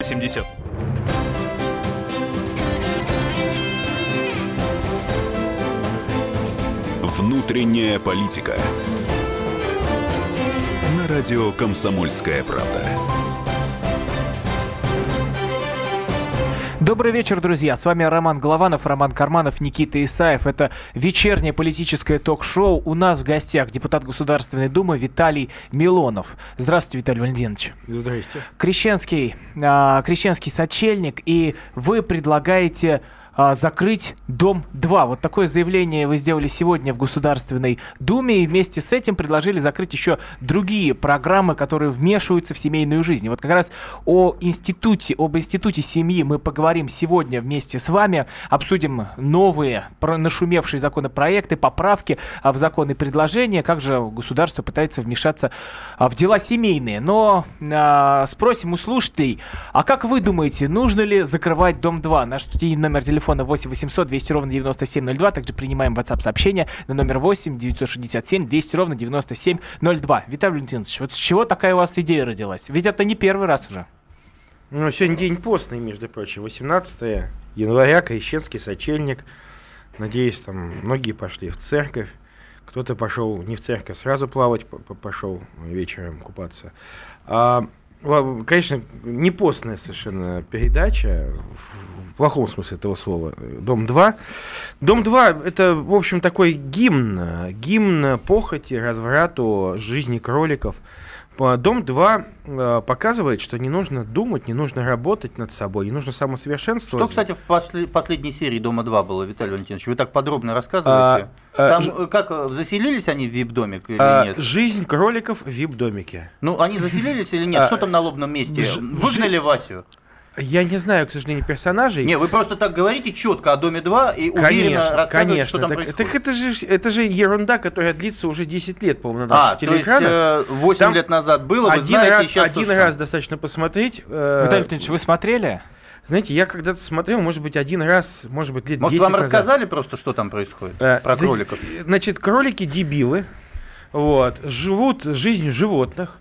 70. Внутренняя политика. На радио «Комсомольская правда». Добрый вечер, друзья. С вами Роман Голованов, Роман Карманов, Никита Исаев. Это вечернее политическое ток-шоу. У нас в гостях депутат Государственной Думы Виталий Милонов. Здравствуйте, Виталий Валентинович. Здрасте. Крещенский, а, крещенский сочельник, и вы предлагаете а, закрыть Дом 2. Вот такое заявление вы сделали сегодня в Государственной Думе, и вместе с этим предложили закрыть еще другие программы, которые вмешиваются в семейную жизнь. Вот как раз о институте, об институте семьи мы поговорим сегодня вместе с вами, обсудим новые нашумевшие законопроекты, поправки а, в законы предложения, как же государство пытается вмешаться а, в дела семейные. Но а, спросим у слушателей, а как вы думаете, нужно ли закрывать Дом 2? Наш номер телефона телефона 8 800 200 ровно 9702. Также принимаем WhatsApp сообщение на номер 8 967 200 ровно 9702. Виталий Валентинович, вот с чего такая у вас идея родилась? Ведь это не первый раз уже. Ну, сегодня день постный, между прочим. 18 января, крещенский сочельник. Надеюсь, там многие пошли в церковь. Кто-то пошел не в церковь, сразу плавать пошел вечером купаться. А, конечно, не постная совершенно передача, в плохом смысле этого слова, «Дом-2». «Дом-2» — это, в общем, такой гимн, гимн похоти, разврату, жизни кроликов – Дом-2 э, показывает, что не нужно думать, не нужно работать над собой, не нужно самосовершенствовать. Что, кстати, в после, последней серии Дома-2 было, Виталий Валентинович? Вы так подробно рассказываете. А, Там а, как, заселились они в вип-домик или а, нет? Жизнь кроликов в вип-домике. Ну, они заселились или нет? А, что там на лобном месте? Выгнали Васю? Я не знаю, к сожалению, персонажей. Не, вы просто так говорите четко о Доме 2 и уверенно конечно, рассказываете, конечно. что там так, происходит. Так это же, это же ерунда, которая длится уже 10 лет, по-моему, на наших а, телеэкранах. То есть, 8 там лет назад было, один знаете, раз, сейчас Один раз достаточно посмотреть. Э, Виталий вы смотрели? Знаете, я когда-то смотрел, может быть, один раз, может быть, лет может, 10 вам назад. рассказали просто, что там происходит? Э, про кроликов? Значит, кролики дебилы, вот, живут жизнью животных,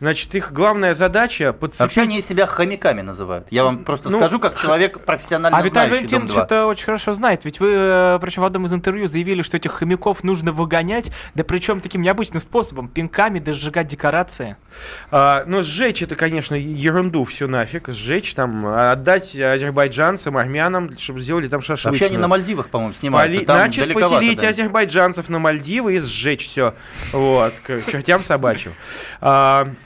Значит, их главная задача подцепить... Вообще они себя хомяками называют. Я вам просто ну, скажу, как человек профессионально а Виталий Валентинович это очень хорошо знает. Ведь вы, э, причем в одном из интервью заявили, что этих хомяков нужно выгонять, да причем таким необычным способом, пинками, да сжигать декорации. А, ну, сжечь это, конечно, ерунду все нафиг. Сжечь там, отдать азербайджанцам, армянам, чтобы сделали там шашлычную. Вообще они на Мальдивах, по-моему, снимаются. Там Значит, поселить да. азербайджанцев на Мальдивы и сжечь все. Вот, к чертям собачьим.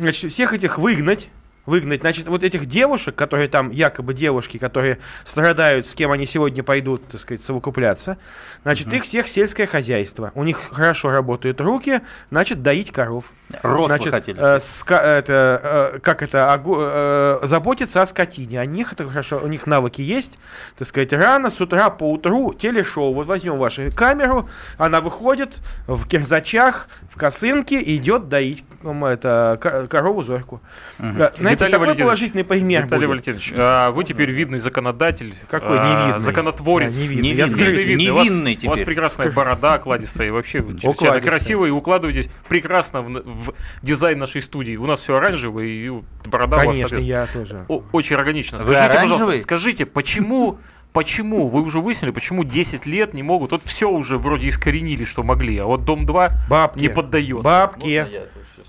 Значит, всех этих выгнать выгнать. Значит, вот этих девушек, которые там, якобы девушки, которые страдают, с кем они сегодня пойдут, так сказать, совокупляться, значит, угу. их всех сельское хозяйство. У них хорошо работают руки, значит, доить коров. Рот значит, хотели э, ска- это, э, как это, э, заботиться о скотине. О них это хорошо, у них навыки есть, так сказать, рано, с утра, по утру, телешоу. Вот возьмем вашу камеру, она выходит в кирзачах, в косынке идет доить это, корову зорьку. Угу. Знаете, Виталий такой положительный пример Виталий будет. Валентинович, а вы теперь видный законодатель. Какой невидный? Законотворец. Да, невидный. Невидный, невидный. невидный теперь. У вас прекрасная борода окладистая, и вообще чрезвычайно красиво, и укладываетесь прекрасно в, в дизайн нашей студии. У нас все оранжевое, и борода Конечно, у вас, я тоже. очень органично. Скажите, пожалуйста, скажите, почему почему, вы уже выяснили, почему 10 лет не могут, вот все уже вроде искоренили, что могли, а вот Дом 2 бабки, не поддается. Бабки,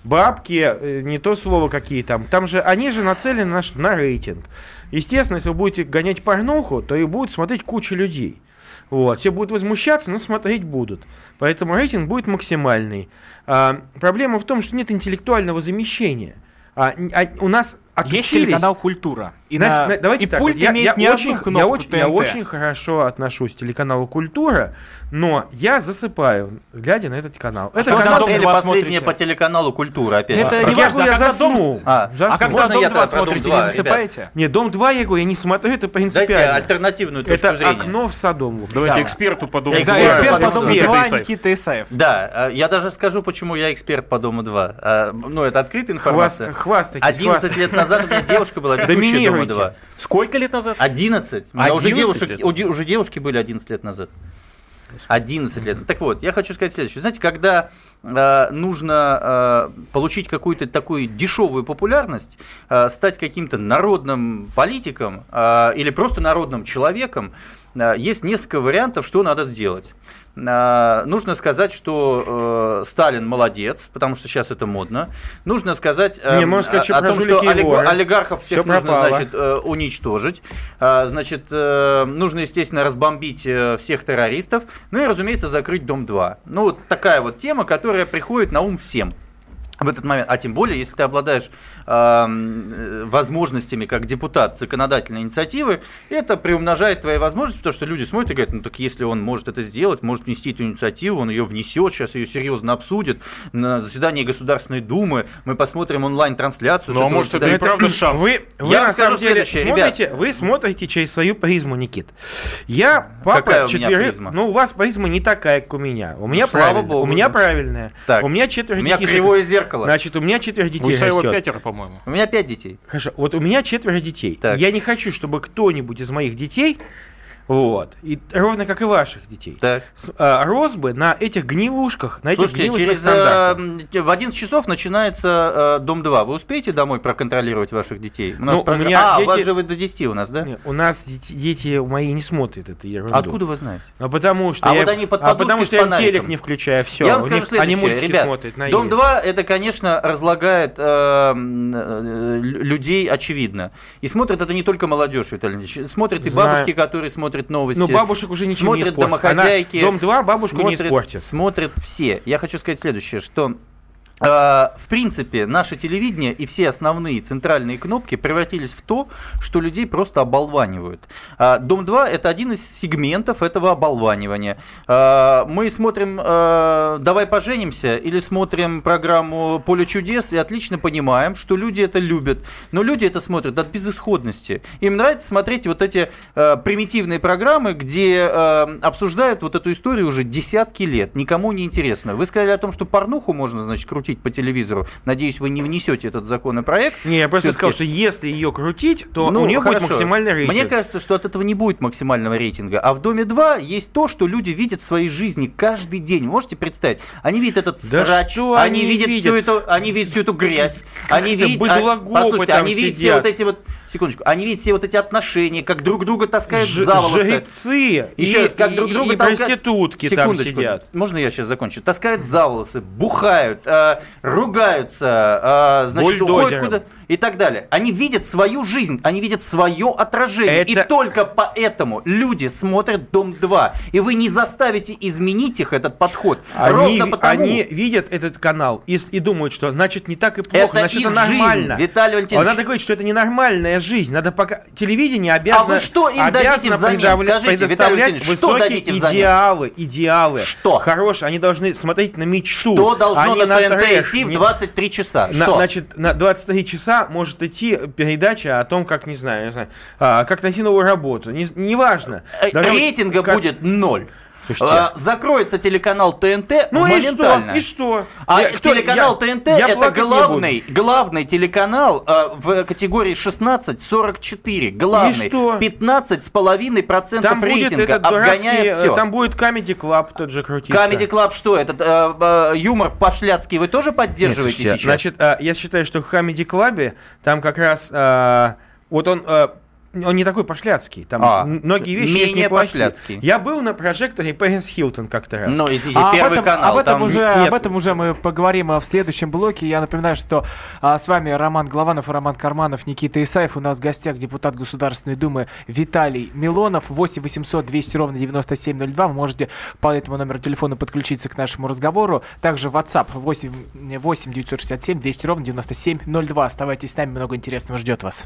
бабки, э, не то слово какие там, там же, они же нацелены на, на рейтинг. Естественно, если вы будете гонять порнуху, то и будет смотреть куча людей. Вот. Все будут возмущаться, но смотреть будут. Поэтому рейтинг будет максимальный. А, проблема в том, что нет интеллектуального замещения. А, а, у нас отключились... Есть телеканал «Культура». И, Значит, на... давайте и так, пульт я, имеет я, не очень, я, очень, я очень хорошо отношусь к телеканалу «Культура», но я засыпаю, глядя на этот канал. А это что канал смотрели последнее по телеканалу «Культура» опять? Это а, не важно, я, а я заснул. А, заснул. а когда Можно «Дом 2» смотрите, не засыпаете? Ребят? Нет, «Дом 2» я говорю, я не смотрю, это принципиально. Дайте альтернативную точку это зрения. окно в Содом. Давайте да. эксперту по «Дому 2». Да, эксперт по «Дому 2» Никита Исаев. Да, я даже скажу, почему я эксперт по «Дому 2». Ну, это открытая информация. Хвастайтесь. 11 лет назад у меня девушка была ведущая «Дома 2». Сколько лет назад? 11. 11 уже, девушек, лет? уже девушки были 11 лет назад. 11 лет. Так вот, я хочу сказать следующее. Знаете, когда э, нужно э, получить какую-то такую дешевую популярность, э, стать каким-то народным политиком э, или просто народным человеком, э, есть несколько вариантов, что надо сделать. А, нужно сказать, что э, Сталин молодец, потому что сейчас это модно. Нужно сказать, э, Не, можно сказать о, о том, что олиг, олигархов всех Всё нужно пропало. значит, э, уничтожить. А, значит, э, нужно, естественно, разбомбить э, всех террористов. Ну и, разумеется, закрыть Дом-2. Ну, вот такая вот тема, которая приходит на ум всем в этот момент, а тем более, если ты обладаешь э, возможностями как депутат законодательной инициативы, это приумножает твои возможности, потому что люди смотрят и говорят, ну так если он может это сделать, может внести эту инициативу, он ее внесет, сейчас ее серьезно обсудит на заседании Государственной Думы, мы посмотрим онлайн-трансляцию. Ну, а может, это и правда шанс. Вы, вы Я на вам скажу самом деле следующее, смотрите, вы смотрите через свою призму, Никит. Я папа Какая у меня четверых. призма? Ну, у вас призма не такая, как у меня. У меня слава правильная. богу, У меня да. правильная. Так. У меня четверо У меня кривое зеркало. Значит, у меня четверо У детей Исаева растет. пятеро, по-моему. У меня пять детей. Хорошо, вот у меня четверо детей. Так. Я не хочу, чтобы кто-нибудь из моих детей, вот, и ровно как и ваших детей, Так. с- а, рос бы на этих гнилушках, на этих Слушайте, гнилушных через, э, в 11 часов начинается э, Дом-2. Вы успеете домой проконтролировать ваших детей? У нас Ну, у програ- меня а, у вас дети- же вы до 10 у нас, да? Не, У нас дети, дети мои не смотрят это ерунду. Откуда вы знаете? А потому что А я, вот они под а потому что я телек не включаю, все. Я вам скажу они следующее, мультики ребят, смотрят на Дом Иви. 2 это, конечно, разлагает э, э, людей очевидно. И смотрят это не только молодежь, Виталий Леонидович. Смотрят и Знаю. бабушки, которые смотрят новости. Ну, бабушек уже ничего смотрят не испортит. домохозяйки. Она- Дом 2 бабушку не смотрят, испортит. Смотрят все. Я хочу сказать следующее, что в принципе, наше телевидение и все основные центральные кнопки превратились в то, что людей просто оболванивают. А, Дом-2 это один из сегментов этого оболванивания. А, Мы смотрим «Давай поженимся» или смотрим программу «Поле чудес» и отлично понимаем, что люди это любят. Но люди это смотрят от безысходности. Им нравится смотреть вот эти примитивные программы, где обсуждают вот эту историю уже десятки лет. Никому не интересно. Вы сказали о том, что порнуху можно, значит, крутить по телевизору. Надеюсь, вы не внесете этот законопроект. Не, я просто сказал, что если ее крутить, то Ну, у нее будет хорошо. максимальный рейтинг. Мне кажется, что от этого не будет максимального рейтинга. А в Доме 2 есть то, что люди видят в своей жизни каждый день. Можете представить? Они видят этот Да срач, они, они видят, всю видят? эту, они видят всю эту грязь, они Как-то видят, послушайте, они видят все сидят. вот эти вот, секундочку, они видят все вот эти отношения, как друг друга таскают Ж- за волосы. Жеребцы Еще и, раз, как и- друг друга и толкают- проститутки там сидят. Можно я сейчас закончу? Таскают за волосы, бухают, э, ругаются, э, значит, уходят Бульдозером. куда и так далее. Они видят свою жизнь, они видят свое отражение. И Это- только поэтому люди смотрят Дом 2. И вы не заставите изменить их этот подход. Они, Ровно потому. они видят этот канал и, и думают, что значит не так и плохо, Это значит их это нормально. жизнь, Виталий А Валентинович. надо говорить, что это ненормальная жизнь. Надо пока телевидение обязано, А вы что им обязано взамен? предавля- Скажите, Виталий предоставлять что высокие взамен? идеалы, идеалы. Что? Хорошие. Они должны смотреть на мечту. Что должно а на ТНТ трэш, идти в не- 23 часа? На- Что? значит, на 23 часа может идти передача о том, как, не знаю, не знаю а, как найти новую работу. Не- Неважно. Э, Рейтинга как- будет ноль. Слушайте. А, закроется телеканал ТНТ Ну и что? моментально. И что? А Я- кто- телеканал я- ТНТ я это главный, главный телеканал э, в категории 16-44. Главный. И что? 15,5% Там будет рейтинга, этот обгоняя дурацкий, э, все. там будет Comedy Club тот же крутиться. Comedy Club что? Этот э, э, юмор пошляцкий вы тоже Нет, поддерживаете слушайте, сейчас? Значит, а, я считаю, что в Comedy Club там как раз а, вот он а, он не такой пошляцкий. Там А, многие вещи есть неплохие. пошляцкий. Я был на прожекторе Пэрис Хилтон как-то раз. ну, извините, А об первый этом, канал. об, этом там- уже, Нет. об этом уже мы поговорим а, в следующем блоке. Я напоминаю, что а, с вами Роман Главанов и Роман Карманов, Никита Исаев. У нас в гостях депутат Государственной Думы Виталий Милонов. 8 800 200 ровно 9702. Вы можете по этому номеру телефона подключиться к нашему разговору. Также WhatsApp 8, 8 967 200 ровно 9702. Оставайтесь с нами, много интересного ждет вас.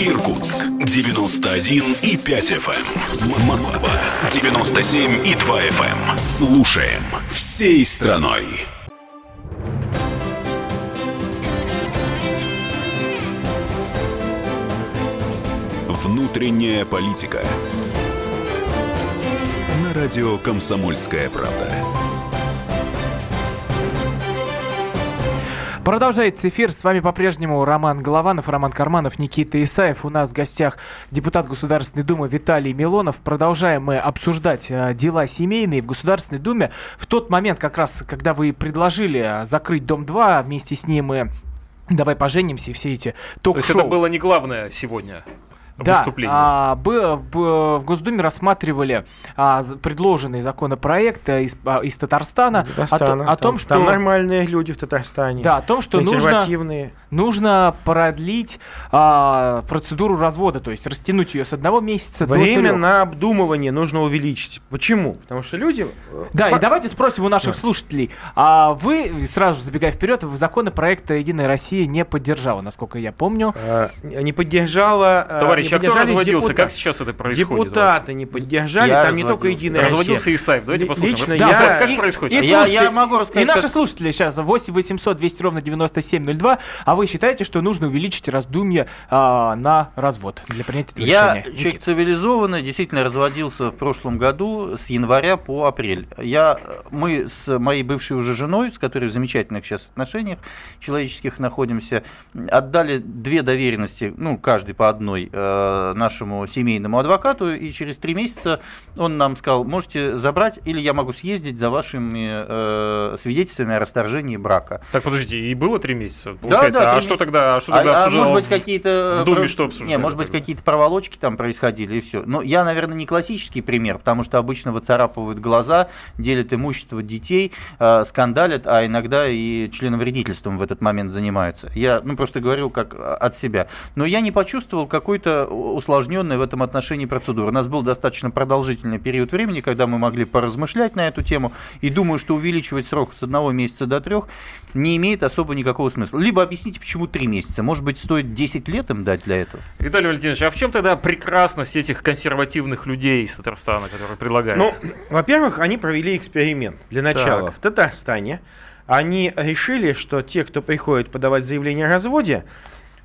Иркутск 91 и 5 FM. Эм. Москва 97 и 2 FM. Эм. Слушаем всей страной. Внутренняя политика. На радио Комсомольская правда. Продолжается эфир. С вами по-прежнему Роман Голованов, Роман Карманов, Никита Исаев. У нас в гостях депутат Государственной Думы Виталий Милонов. Продолжаем мы обсуждать э, дела семейные в Государственной Думе. В тот момент, как раз, когда вы предложили э, закрыть Дом-2, вместе с ним и Давай поженимся и все эти ток-шоу. То есть это было не главное сегодня? Да, А, б, б, в Госдуме рассматривали а, предложенный законопроект из, а, из Татарстана, Татарстана о, о том, что... Там нормальные люди в Татарстане. Да, о том, что нужно, нужно продлить а, процедуру развода, то есть растянуть ее с одного месяца Время до трех. на обдумывание нужно увеличить. Почему? Потому что люди... Э, да, По... и давайте спросим у наших да. слушателей. А вы, сразу забегая вперед, законопроекта «Единая Россия» не поддержала, насколько я помню. А, не поддержала... Э, Товарищ Ильич, а кто разводился? Депутат... Как сейчас это происходит? Депутаты не поддержали, я там не только Единая Разводился Исаев. Давайте послушаем. Лично да, я... Как происходит? И, я, я могу рассказать. И наши слушатели сейчас 8 800 200 ровно 9702. А вы считаете, что нужно увеличить раздумье а, на развод для принятия этого я решения? Я человек цивилизованный, действительно разводился в прошлом году с января по апрель. Я, мы с моей бывшей уже женой, с которой в замечательных сейчас отношениях человеческих находимся, отдали две доверенности, ну, каждый по одной, Э, нашему семейному адвокату, и через три месяца он нам сказал, можете забрать, или я могу съездить за вашими э, свидетельствами о расторжении брака. Так, подождите, и было три месяца, получается? Да, да, а, что тогда, а что тогда а, а может быть, какие-то... В Думе что обсуждали? Не, может быть, какие-то проволочки там происходили, и все. Но я, наверное, не классический пример, потому что обычно выцарапывают глаза, делят имущество детей, э, скандалят, а иногда и членовредительством в этот момент занимаются. Я, ну, просто говорю как от себя. Но я не почувствовал какой-то усложненная в этом отношении процедура. У нас был достаточно продолжительный период времени, когда мы могли поразмышлять на эту тему, и думаю, что увеличивать срок с одного месяца до трех не имеет особо никакого смысла. Либо объясните, почему три месяца. Может быть, стоит 10 лет им дать для этого? Виталий Валентинович, а в чем тогда прекрасность этих консервативных людей из Татарстана, которые предлагают? Ну, во-первых, они провели эксперимент. Для начала так. в Татарстане они решили, что те, кто приходит подавать заявление о разводе,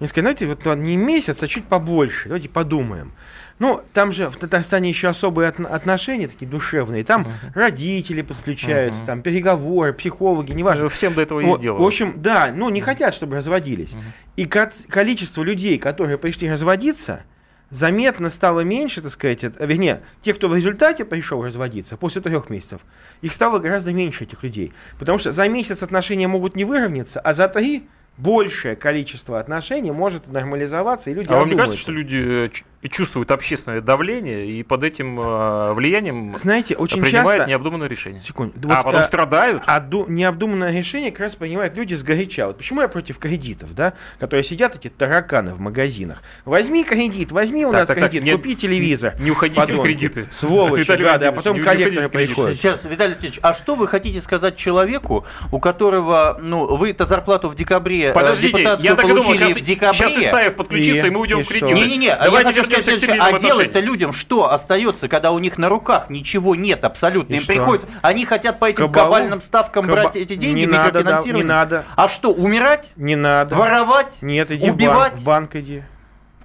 они сказали, знаете, вот не месяц, а чуть побольше. Давайте подумаем. Ну, там же в Татарстане еще особые от, отношения такие душевные. Там uh-huh. родители подключаются, uh-huh. там переговоры, психологи, неважно. Ну, всем до этого и вот, сделали. В общем, да, ну не uh-huh. хотят, чтобы разводились. Uh-huh. И ко- количество людей, которые пришли разводиться, заметно стало меньше, так сказать, вернее, те, кто в результате пришел разводиться после трех месяцев, их стало гораздо меньше, этих людей. Потому что за месяц отношения могут не выровняться, а за три большее количество отношений может нормализоваться, и люди А вам не кажется, что люди э, чувствуют общественное давление, и под этим э, влиянием Знаете, очень принимают часто... необдуманное решение? Секунду. А вот, потом а, страдают? А ду, необдуманное решение как раз принимают люди сгоряча. Вот почему я против кредитов, да, которые сидят, эти тараканы в магазинах. Возьми кредит, возьми у так, нас так, кредит, так, купи нет, телевизор. Не уходите подонки, в кредиты. Сволочи, гады, а потом не, коллекторы приходят. Сейчас, Виталий Ильич, а что вы хотите сказать человеку, у которого, ну, вы-то зарплату в декабре декабре Подождите, я так и думал, сейчас, в декабре. сейчас Исаев подключится, и, и мы уйдем и в кредит. Не-не-не, а я хочу сказать, следующее, а делать-то людям что остается, когда у них на руках ничего нет абсолютно? И Им что? приходится, они хотят по этим Кабалу? кабальным ставкам Каба... брать эти деньги, не. Надо, да, не надо. А что, умирать? Не надо. Воровать? Нет, иди убивать? в банк, в банк иди.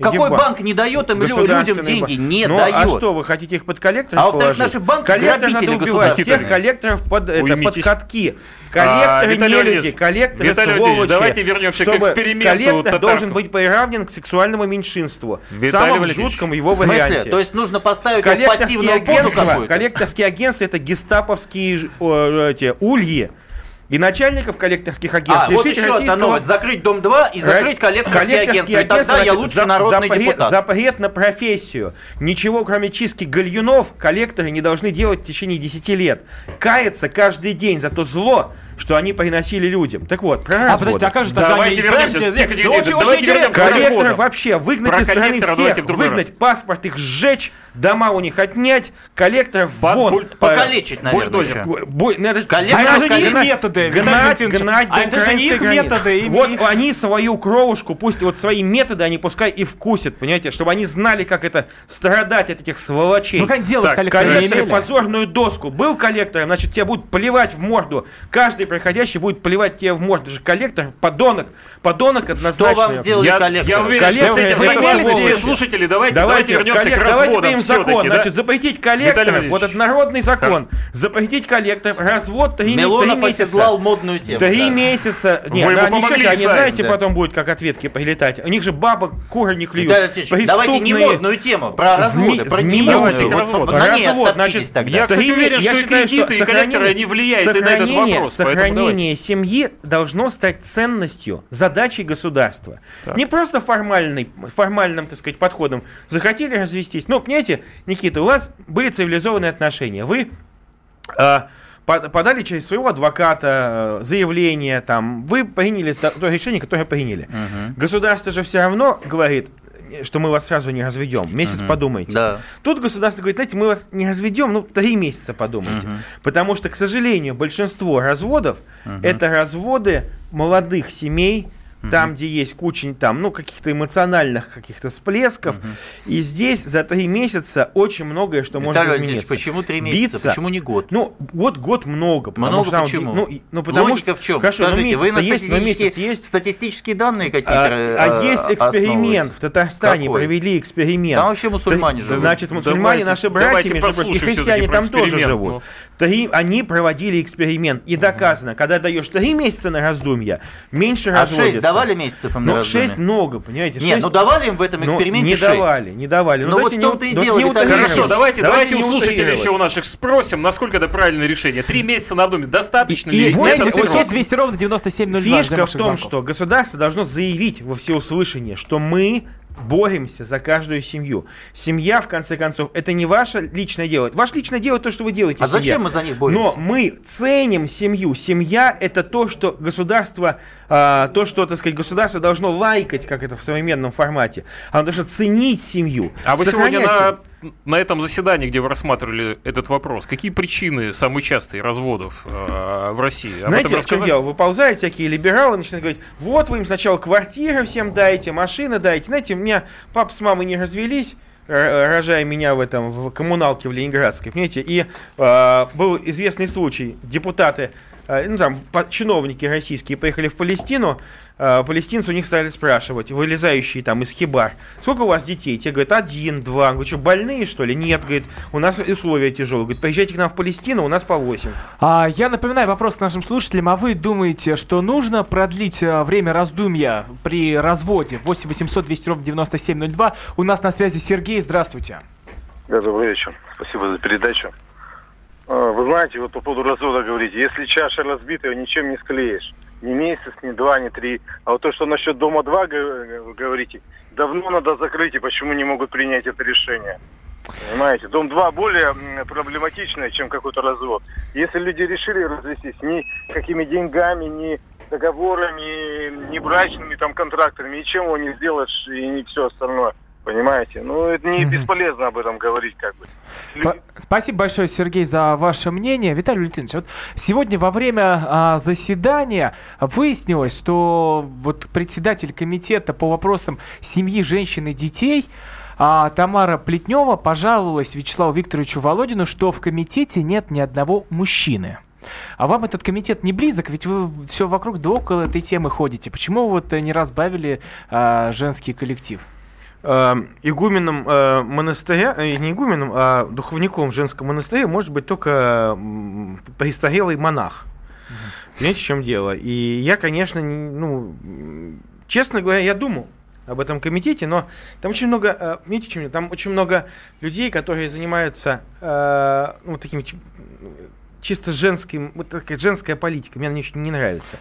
Какой банк. банк не дает им людям деньги? Банк. Не ну, дает. А что, вы хотите их под коллекторов А во-вторых, наши банки Коллектор надо убивать всех коллекторов под, это, под катки. Коллекторы а, не люди, коллекторы Виталий сволочи. Давайте вернемся к эксперименту. Коллектор татарскому. должен быть приравнен к сексуальному меньшинству. Виталий в самом Валерьевич. жутком его в варианте. То есть нужно поставить пассивную позу какую-то? Коллекторские агентства это гестаповские эти, ульи и начальников коллекторских агентств. А, вот еще российского... одна новость. Закрыть Дом-2 и закрыть коллекторские, агентства. И тогда я лучше за, народный запрет, депутат. Запрет на профессию. Ничего, кроме чистки гальюнов, коллекторы не должны делать в течение 10 лет. Каяться каждый день за то зло, что они приносили людям. Так вот, про А, разводы. подождите, а как же тогда Давайте они- вернемся. Подождите, Тихо, тихо, очень- очень давайте интересно. вернемся Коллекторов вообще выгнать Про из страны всех, выгнать паспорт их сжечь, дома у них отнять, коллекторов Под вон. буль- По- Покалечить, наверное, бульдозер. еще. Бой- ну, это- Коллекторов гнать, это же их гнать, методы, Гнать, гнать А это же украинской их методы, им- Вот их- они свою кровушку, пусть вот свои методы, они пускай и вкусят, понимаете, чтобы они знали, как это страдать от этих сволочей. Ну, как коллекторами коллекторы имели? позорную доску. Был коллектором, значит, тебя будут плевать в морду. Каждый проходящий будет плевать тебе в морду. Это же коллектор, подонок. Подонок однозначно. Что вам сделали Я, коллекторы? я уверен, что с Коллекторы этим это согласны все слушатели. Давайте, Давайте, давайте вернемся коллек- к давайте разводам примем закон. все-таки, да? Значит, запретить. Валерьевич. Вот это народный закон. Запретить коллекторов. Развод три, три Милонов месяца. оседлал модную тему. Три да. месяца. Не, Вы ну, ему они, знаете, да. потом будет как ответки прилетать. У них же бабок куры не клюют. Виталий давайте не модную тему, про разводы, про немодную. Давайте Развод, значит. Я, кстати, Три- уверен, что что кредиты, и коллекторы, они влияют и на этот вопрос. Сохранение семьи должно стать ценностью, задачей государства. Не просто формальный, формальным, так сказать, подходом. Захотели развестись. Ну, понимаете, Никита, у вас были цивилизованные отношения. Вы по- подали через своего адвоката э, заявление, там, вы приняли то, то решение, которое приняли. Государство же все равно говорит, э, что мы вас сразу не разведем. Месяц подумайте. Да. Тут государство говорит, знаете, мы вас не разведем, ну, три месяца подумайте. Потому что, к сожалению, большинство разводов это разводы молодых семей, там, где есть куча там, ну, каких-то эмоциональных каких-то всплесков. И здесь за три месяца очень многое, что может Виталий Валерьевич, измениться. почему три месяца? Биться. Почему не год? Ну, вот год много. потому Много что там- почему? Ну, и- ну, потому Логика что, в чем? Хорошо, ну, Скажите, вы на есть, но месяц есть. статистические данные какие-то А, а э, есть эксперимент в Татарстане, Какой? провели эксперимент. Там вообще мусульмане живут. Значит, мусульмане Давайте- наши братья, между прочим, и христиане там тоже живут. ну. Три- они проводили эксперимент, и доказано, когда даешь три месяца на раздумья, меньше А разводятся. Давали месяцев им на Ну, раздумье? шесть много, понимаете? Нет, шесть- ну давали им в этом ну, эксперименте не шесть. давали, не давали. Ну, вот давайте в том-то и дело, не. Хорошо, давайте, давайте, у слушателей еще у наших спросим, насколько это правильное решение. Три месяца на доме достаточно И- ли? и Нет, знаете, это вот срок. Телефон 200 ровно 9702. Фишка в том, что государство должно заявить во всеуслышание, что мы боремся за каждую семью. Семья, в конце концов, это не ваше личное дело. Ваше личное дело то, что вы делаете. А семья. зачем мы за них боремся? Но мы ценим семью. Семья это то, что государство, а, то, что, так сказать, государство должно лайкать, как это в современном формате. Оно должно ценить семью. А вы сегодня на, на этом заседании, где вы рассматривали этот вопрос, какие причины самые частые разводов э, в России? Об Знаете, рассказали? дело? Выползают всякие либералы, начинают говорить, вот вы им сначала квартиры всем даете, машины даете. Знаете, у меня папа с мамой не развелись, рожая меня в этом в коммуналке в Ленинградской, понимаете, и э, был известный случай, депутаты, ну там чиновники российские поехали в Палестину, э, палестинцы у них стали спрашивать, вылезающие там из хибар, сколько у вас детей? Те говорят, один, два. Говорят, что, больные что ли? Нет, говорит, у нас условия тяжелые. Говорит, поезжайте к нам в Палестину, у нас по 8. А, я напоминаю вопрос к нашим слушателям. А вы думаете, что нужно продлить а, время раздумья при разводе? 8 800 200 ровно 9702. У нас на связи Сергей. Здравствуйте. Да, добрый вечер. Спасибо за передачу. А, Вы знаете, вот по поводу развода говорите, если чаша разбита, ее ничем не склеишь. Ни месяц, ни два, ни три. А вот то, что насчет Дома-2 га- вы говорите, давно надо закрыть, и почему не могут принять это решение? Понимаете, Дом-2 более проблематичный, чем какой-то развод. Если люди решили развестись, ни какими деньгами, ни договорами, ни брачными там контрактами, ничем его не сделаешь и не все остальное. Понимаете? Ну, это не Мгм. бесполезно об этом говорить, как бы. Спа- Спасибо большое, Сергей, за ваше мнение. Виталий Валентинович, вот сегодня во время а, заседания выяснилось, что вот председатель комитета по вопросам семьи, женщин и детей а, Тамара Плетнева пожаловалась Вячеславу Викторовичу Володину, что в комитете нет ни одного мужчины. А вам этот комитет не близок, ведь вы все вокруг да около этой темы ходите. Почему вы вот э, не разбавили а, женский коллектив? Э, игуменом э, монастыря, э, не игуменом, а духовником женского монастыря может быть только престарелый монах. Понимаете, в чем дело? И я, конечно, не- ну, честно говоря, я думал об этом комитете, но там очень много, понимаете, в чем дело? там очень много людей, которые занимаются э, ну, такими чисто женским, вот такая женская политика, мне она очень не нравится.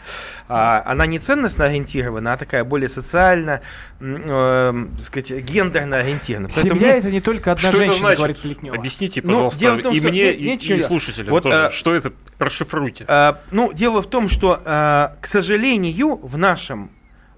А, она не ценностно ориентирована, а такая более социально, э, сказать, гендерно ориентирована. Семья мне... это не только одна что женщина, говорит Плетнева. Объясните, пожалуйста, ну, дело в том, и что... мне, не, и, и слушателям вот, тоже, а, что это, расшифруйте. А, ну, дело в том, что, а, к сожалению, в нашем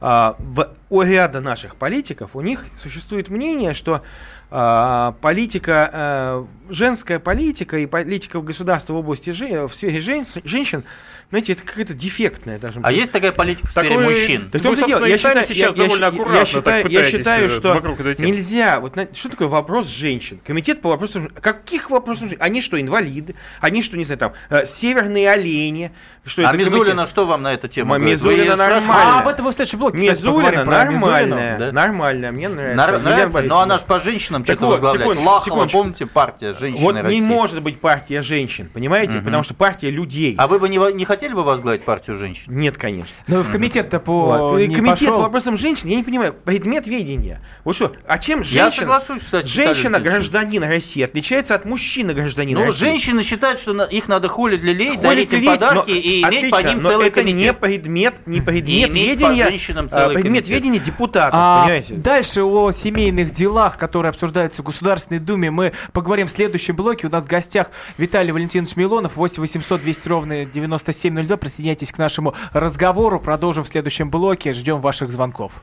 а, в, у ряда наших политиков у них существует мнение, что политика, а, женская политика и политика в государстве в области в сфере жен, женщин, знаете, это какая-то дефектная даже. А есть такая политика в сфере Такое, мужчин? Так Вы, дело. Я считаю, сейчас я, довольно аккуратно я считаю, я считаю, э, что нельзя. Вот что такое вопрос женщин? Комитет по вопросам каких вопросов? Они что, инвалиды? Они что, не знаю, там э, северные олени? Что а это Мизулина комитет? что вам на эту тему? Мизулина нормальная. А об этом в следующем блоке. Мизулина нормальная, нормальная, мне нравится. Но она же по женщинам женщинам что-то вот, возглавлять. Секунд, Лахова, секундочку. помните, партия женщин Вот России. не может быть партия женщин, понимаете? Угу. Потому что партия людей. А вы бы не, не хотели бы возглавить партию женщин? Нет, конечно. Ну, в комитет-то по вот. Комитет пошел. по вопросам женщин, я не понимаю, предмет ведения. Вот что, а чем женщина... Я соглашусь, кстати, Женщина, гражданин России, отличается от мужчины, гражданина ну, России. женщины считают, что их надо холить, лелеять, дарить им подарки и иметь отлично, по ним целый это комитет. не предмет, не предмет ведения, а, предмет ведения депутатов, а, понимаете? Дальше о семейных делах, которые обсуждаются в государстве Государственной Думе мы поговорим в следующем блоке. У нас в гостях Виталий Валентинович Милонов, 8 800 200 ровно 9702. Присоединяйтесь к нашему разговору. Продолжим в следующем блоке. Ждем ваших звонков.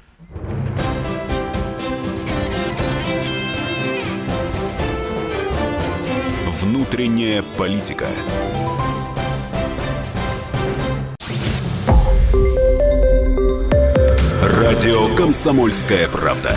Внутренняя политика. Радио Комсомольская правда".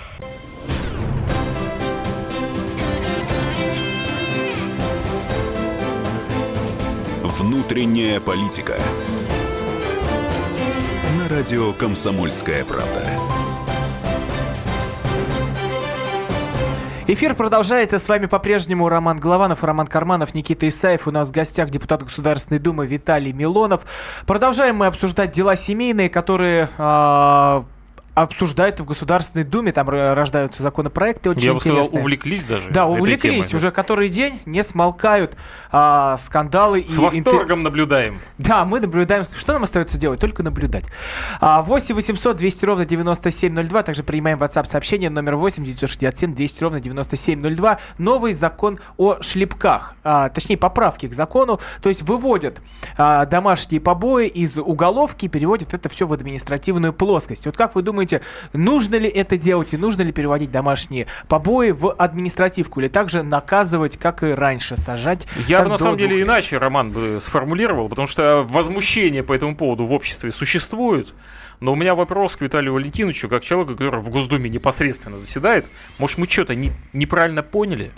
Внутренняя политика. На радио Комсомольская правда. Эфир продолжается. С вами по-прежнему Роман Голованов, Роман Карманов, Никита Исаев. У нас в гостях депутат Государственной Думы Виталий Милонов. Продолжаем мы обсуждать дела семейные, которые э, обсуждают в Государственной Думе, там рождаются законопроекты очень Я интересные. бы сказал, увлеклись даже. Да, увлеклись, темой, уже который день не смолкают а, скандалы. С и восторгом интер... наблюдаем. Да, мы наблюдаем. Что нам остается делать? Только наблюдать. А, 8 800 200 ровно 9702, также принимаем WhatsApp сообщение номер 8 967 200 ровно 9702. Новый закон о шлепках, а, точнее поправки к закону, то есть выводят а, домашние побои из уголовки, переводят это все в административную плоскость. Вот как вы думаете, думаете, нужно ли это делать и нужно ли переводить домашние побои в административку или также наказывать, как и раньше, сажать? Я бы на самом деле иначе, Роман, бы сформулировал, потому что возмущение по этому поводу в обществе существует. Но у меня вопрос к Виталию Валентиновичу, как человеку, который в Госдуме непосредственно заседает. Может, мы что-то не, неправильно поняли?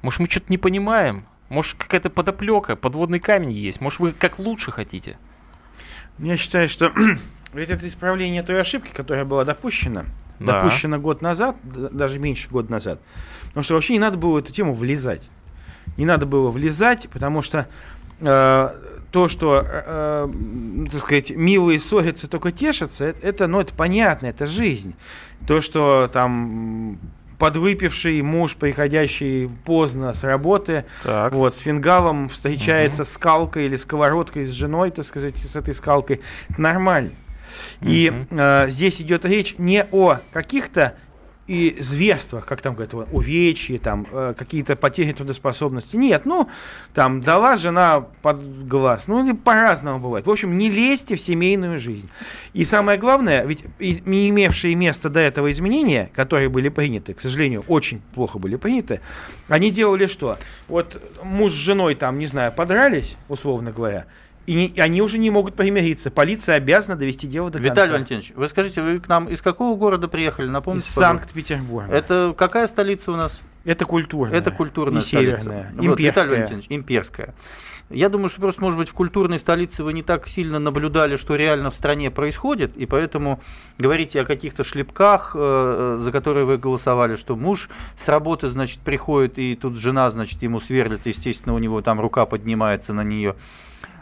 Может, мы что-то не понимаем? Может, какая-то подоплека, подводный камень есть? Может, вы как лучше хотите? Я считаю, что ведь это исправление той ошибки, которая была допущена. Да. Допущена год назад, даже меньше года назад. Потому что вообще не надо было в эту тему влезать. Не надо было влезать, потому что э, то, что, э, э, так сказать, милые ссорятся, только тешатся, это, ну, это понятно, это жизнь. То, что там подвыпивший муж, приходящий поздно с работы, так. вот, с фингалом встречается угу. скалкой или сковородкой с женой, так сказать, с этой скалкой, это нормально. И э, здесь идет речь не о каких-то и зверствах, как там говорят, увечья, там, э, какие-то потери трудоспособности. Нет, ну, там, дала жена под глаз. Ну, по-разному бывает. В общем, не лезьте в семейную жизнь. И самое главное, ведь не имевшие место до этого изменения, которые были приняты, к сожалению, очень плохо были приняты, они делали что? Вот муж с женой там, не знаю, подрались, условно говоря, и, не, и они уже не могут примириться. Полиция обязана довести дело до Виталий конца. Виталий Валентинович, вы скажите, вы к нам из какого города приехали? Напомните, из Санкт-Петербурга. Это какая столица у нас? Это культурная. Это культурная не столица. северная, Вот, имперская. Виталий Валентинович, имперская. Я думаю, что просто, может быть, в культурной столице вы не так сильно наблюдали, что реально в стране происходит, и поэтому говорите о каких-то шлепках, э, за которые вы голосовали, что муж с работы, значит, приходит, и тут жена, значит, ему сверлит, естественно, у него там рука поднимается на нее.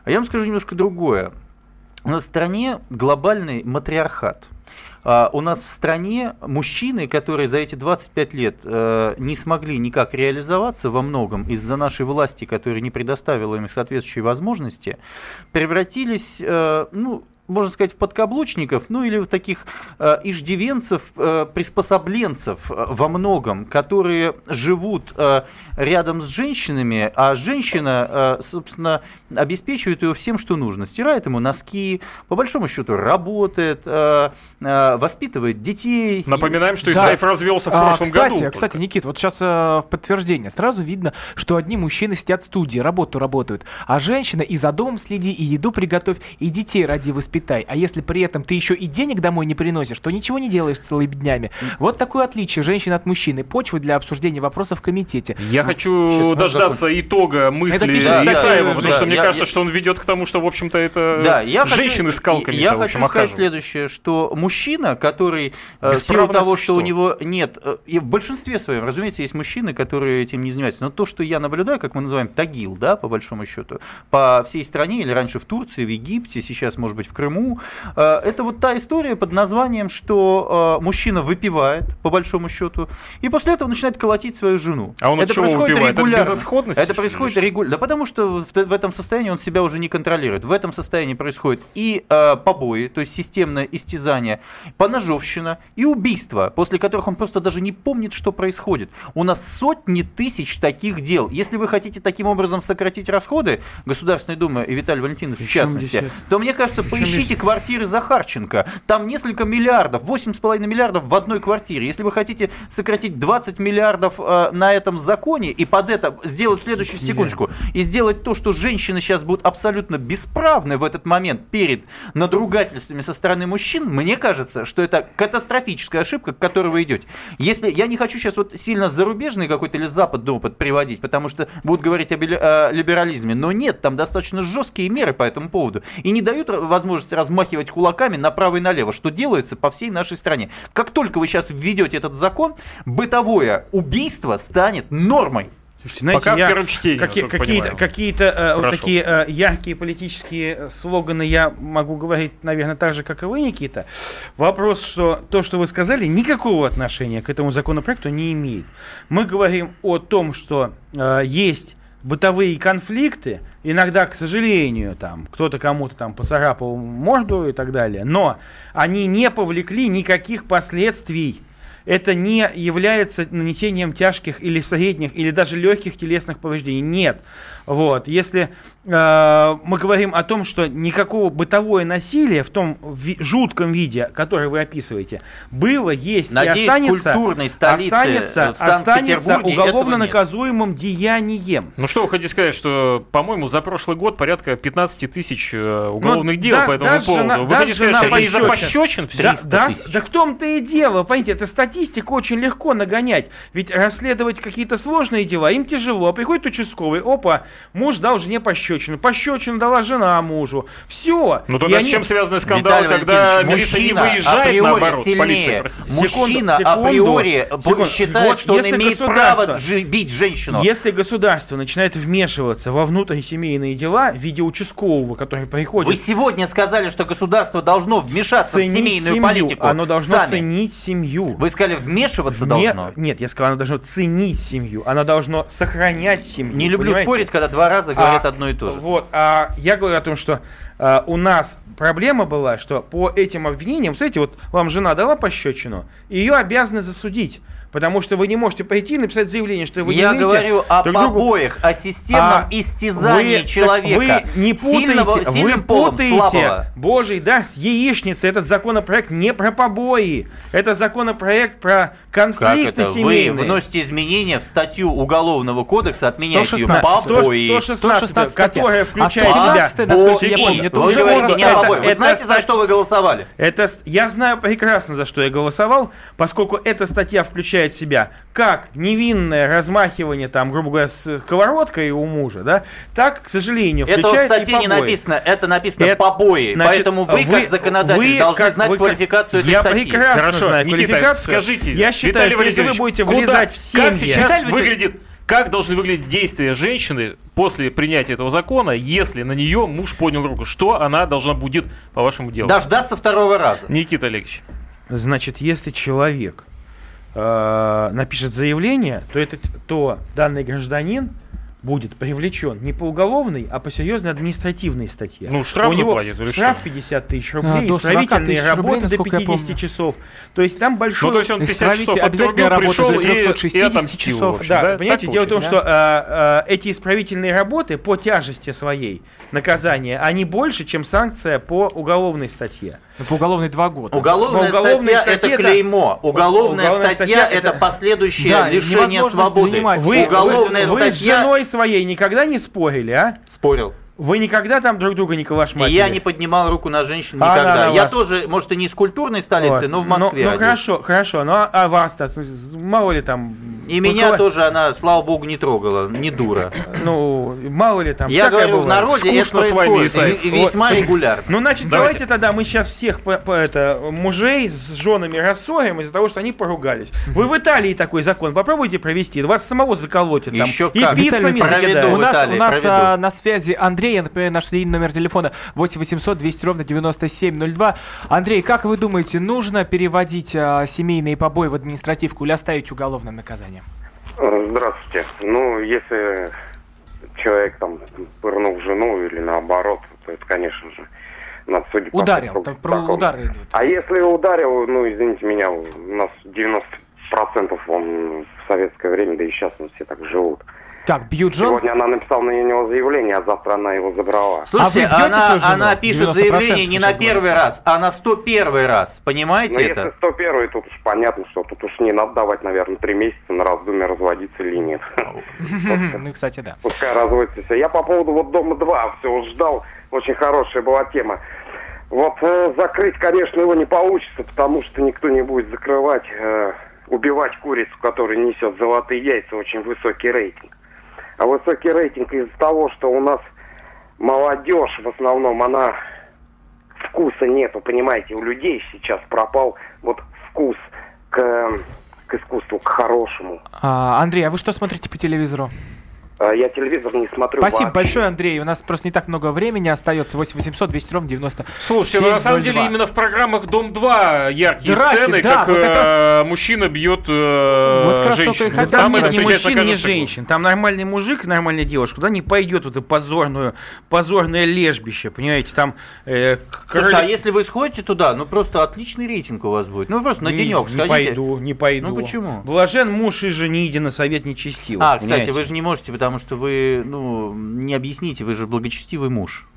А я вам скажу немножко другое. У нас в стране глобальный матриархат. А, у нас в стране мужчины, которые за эти 25 лет э, не смогли никак реализоваться во многом из-за нашей власти, которая не предоставила им соответствующие возможности, превратились, э, ну, можно сказать, в подкаблучников, ну или в таких э, иждивенцев, э, приспособленцев э, во многом, которые живут э, рядом с женщинами, а женщина, э, собственно, обеспечивает его всем, что нужно. Стирает ему носки, по большому счету работает, э, э, воспитывает детей. Напоминаем, что Да. Исаев развелся в А, прошлом кстати, году. Кстати, только. Никит, вот сейчас в подтверждение. Сразу видно, что одни мужчины сидят в студии, работу работают, а женщина и за домом следи, и еду приготовь, и детей ради воспитай. А если при этом ты еще и денег домой не приносишь, то ничего не делаешь целыми днями. Вот такое отличие женщины от мужчины. Почва для обсуждения вопросов в комитете. Я хочу Сейчас, дождаться итога мысли Это пишет, Да, Исаева, потому да, что мне я- кажется, я- что он ведет к тому, что, в общем-то, это Да, я женщины хочу, с калками. Я хочу сказать охаживают. следующее, что мужчина, который э, в силу того, что у него нет, э, и в большинстве своем, разумеется, есть мужчины, которые этим не занимаются, но то, что я наблюдаю, как мы называем тагил, да, по большому счету, по всей стране, или раньше в Турции, в Египте, сейчас, может быть, в Крыму, э, это вот та история под названием, что э, мужчина выпивает, по большому счету, и после этого начинает колотить свою жену. А он от это чего происходит выпивает? От регулярно. безысходности, Это происходит регулярно. Да потому что в, в этом состоянии он себя уже не контролирует. В этом состоянии происходит и э, побои, то есть системное истязание, поножовщина и убийство, после которых он просто даже не помнит, что происходит. У нас сотни тысяч таких дел. Если вы хотите таким образом сократить расходы Государственной Думы и Виталий Валентинович в Причем частности, то мне кажется, поищите квартиры Захарченко. Там несколько миллиардов, 8,5 миллиардов в одной квартире. Если вы хотите сократить 20 миллиардов э, на этом законе и под это сделать следующую секундочку, и сделать то, что женщины сейчас будут абсолютно бесправны в этот момент перед надругательствами со стороны мужчин, мне кажется, что это катастрофическая ошибка, к которой вы идете. Если я не хочу сейчас вот сильно зарубежный какой-то или западный опыт приводить, потому что будут говорить о либерализме, но нет, там достаточно жесткие меры по этому поводу и не дают р- возможности размахивать кулаками направо и налево, что делается по всей нашей стране. Как только вы сейчас введете этот закон, бытовое убийство станет нормой. Слушайте, знаете, Пока в я первом чтении, какие- какие-то, какие-то э, вот такие э, яркие политические э, слоганы я могу говорить, наверное, так же, как и вы, Никита. Вопрос, что то, что вы сказали, никакого отношения к этому законопроекту не имеет. Мы говорим о том, что э, есть бытовые конфликты, иногда, к сожалению, там кто-то кому-то там поцарапал морду и так далее, но они не повлекли никаких последствий это не является нанесением тяжких или средних, или даже легких телесных повреждений. Нет. Вот. Если э, мы говорим о том, что никакого бытовое насилие в том ви- жутком виде, который вы описываете, было, есть Надеюсь, и в останется, культурной столице, останется, э, в останется уголовно наказуемым деянием. Ну что вы хотите сказать, что, по-моему, за прошлый год порядка 15 тысяч э, уголовных Ну, дел да, по этому поводу. жена- вы хотите сказать, что из-за пощечин. пощечин все? Да, 300 да, да в том-то и дело, понимаете, это статистику очень легко нагонять. Ведь расследовать какие-то сложные дела им тяжело. Приходит участковый, опа, муж дал жене пощечину, пощечину дала жена мужу. Все. Ну тогда с чем связаны скандалы, Виталий когда милиция не выезжает, наоборот, сильнее. полиция, простите. Мужчина Секунду, априори секунду. считает, Вот что он если имеет право бить женщину. Если государство начинает вмешиваться во внутрисемейные дела в виде участкового, который приходит Вы сегодня сказали, что государство должно вмешаться в семейную семью, политику. оно должно Сами. ценить семью. Вы сказали, вмешиваться Не- должно. Нет, я сказал, оно должно ценить семью, оно должно сохранять семью. Не люблю понимаете? спорить, когда два раза говорят А, одно и то же. Вот, а я говорю о том, что а, у нас проблема была, что по этим обвинениям, смотрите, вот вам жена дала пощечину, ее обязаны засудить. Потому что вы не можете пойти и написать заявление, что вы Я не говорю о друг другу- побоях, о системном А истязании вы- человека. Вы не путаете, Сильного- сильным вы полом путаете. слабого. Божий да, с яичницы. Этот законопроект не про побои. Это законопроект про Как конфликты это? Вы семейные. вносите изменения в статью Уголовного кодекса, отменяете ее 116. побои. 116, 116 которая включает а себя 117, насколько я Побои. помню, это Вы уже говорите не о это- побои. Вы это знаете, за стать- что вы голосовали? Это я знаю прекрасно, за что я голосовал, поскольку эта статья включает представляет себя как невинное размахивание, там, грубо говоря, с сковородкой у мужа, да, так, к сожалению, Это в включает статье не написано, это написано Это- побои. Значит, Поэтому вы, как законодатель, вы должны как- знать вы как- квалификацию этой я статьи. прекрасно Хорошо, знаю Никита, квалификацию. скажите, я считаю, Виталий что если вы будете куда- влезать в семьи... Как сейчас Виталий выглядит, как должны выглядеть действия женщины после принятия этого закона, если на нее муж поднял руку? Что она должна будет, по вашему делу? Дождаться второго раза. Никита Олегович. Значит, если человек э, напишет заявление, то, этот, то данный гражданин будет привлечен не по уголовной, а по серьезной административной статье. Ну, штраф У него заплатит или штраф что? 50 тысяч А, рублей, до 40 исправительные тысяч рублей, работы до насколько я 50 помню. часов. То есть там большой... Ну, то есть он 50 Исправитель часов обязательно пришел до и, и 360 отомстил, часов. общем, Да, да? понимаете, Так дело в том, получается? что э, э, эти исправительные работы по тяжести своей наказания, они больше, чем санкция по уголовной статье. В уголовной два года. Уголовная, Уголовная статья, статья это клеймо. Уголовная, Уголовная статья, статья это, последующее Да, лишение свободы. Вы, Уголовная вы, вы с статья женой своей никогда не спорили, а? спорил. Вы никогда там друг друга не калашматили? я не поднимал руку на женщин А никогда. на я вас. тоже, может, и не из культурной столицы, Вот. но в Москве. Ну, ну, хорошо, хорошо, но а вас-то, мало ли там... И меня руковод- тоже она, слава богу, не трогала, не дура. Ну, мало ли там, Я говорю, в бывает. народе это Скучно с вами, происходит Исаев. и, и весьма регулярно. Ну, значит, Давайте. давайте, тогда мы сейчас всех по, по- это, мужей с женами рассорим из-за того, что они поругались. Вы в Италии такой закон попробуйте провести, вас самого заколотят там. Еще и как. пиццами закидают. проведу. У нас, Италии у нас а, на связи Андрей, я напоминаю, наш номер телефона 8 800 200 ровно 9702. Андрей, как вы думаете, нужно переводить а, семейные побои в административку или оставить уголовным наказанием? Здравствуйте. Ну, если человек там пырнул жену или наоборот, то это, конечно же, судить по Ударил, там про удары идут. А если ударил, ну, извините меня, у нас 90% он в советское время, да и сейчас он все так живут. Так, бьют жен? Сегодня она написала на него заявление, а завтра она его забрала. Слушайте, А вы бьете она, она пишет 90% заявление не на первый говорите. Ну, раз, а на 101 раз. Понимаете Но это? если 101 тут уж понятно, что тут уж не надо давать, наверное, три месяца на раздумье, разводиться или нет. Ну, кстати, да. Пускай разводится все. Я по поводу вот Дома 2 все ждал. Очень хорошая была тема. Вот э, закрыть, конечно, его не получится, потому что никто не будет закрывать, э, убивать курицу, которая несет золотые яйца, очень высокий рейтинг. А высокий рейтинг из-за того, что у нас молодежь в основном, она вкуса нету, понимаете, у людей сейчас пропал вот вкус к, к искусству, к хорошему. А, Андрей, а вы что смотрите по телевизору? А Я телевизор не смотрю Спасибо вообще. большое, Андрей. У нас просто не так много времени остается. 8 800 200 ровно 90. Слушайте, ну, на самом деле именно в программах Дом-2 яркие Драки, сцены, да, как вот как э, мужчина бьет э, Вот как раз женщину. только и Да хотел там это ни мужчин, ни женщин. Там нормальный мужик, нормальная девушка. Куда не пойдет вот это позорную, позорное лежбище, понимаете? Там э, Слушайте, а кролик- если вы сходите туда, ну просто отличный рейтинг у вас будет. Ну просто на Не- денек не, сходите. пойду, не пойду. Ну, почему? Блажен муж и жениде на совет нечестивых. А, кстати, понимаете? вы же не можете, потому что вы, ну, не объясните, вы же благочестивый муж.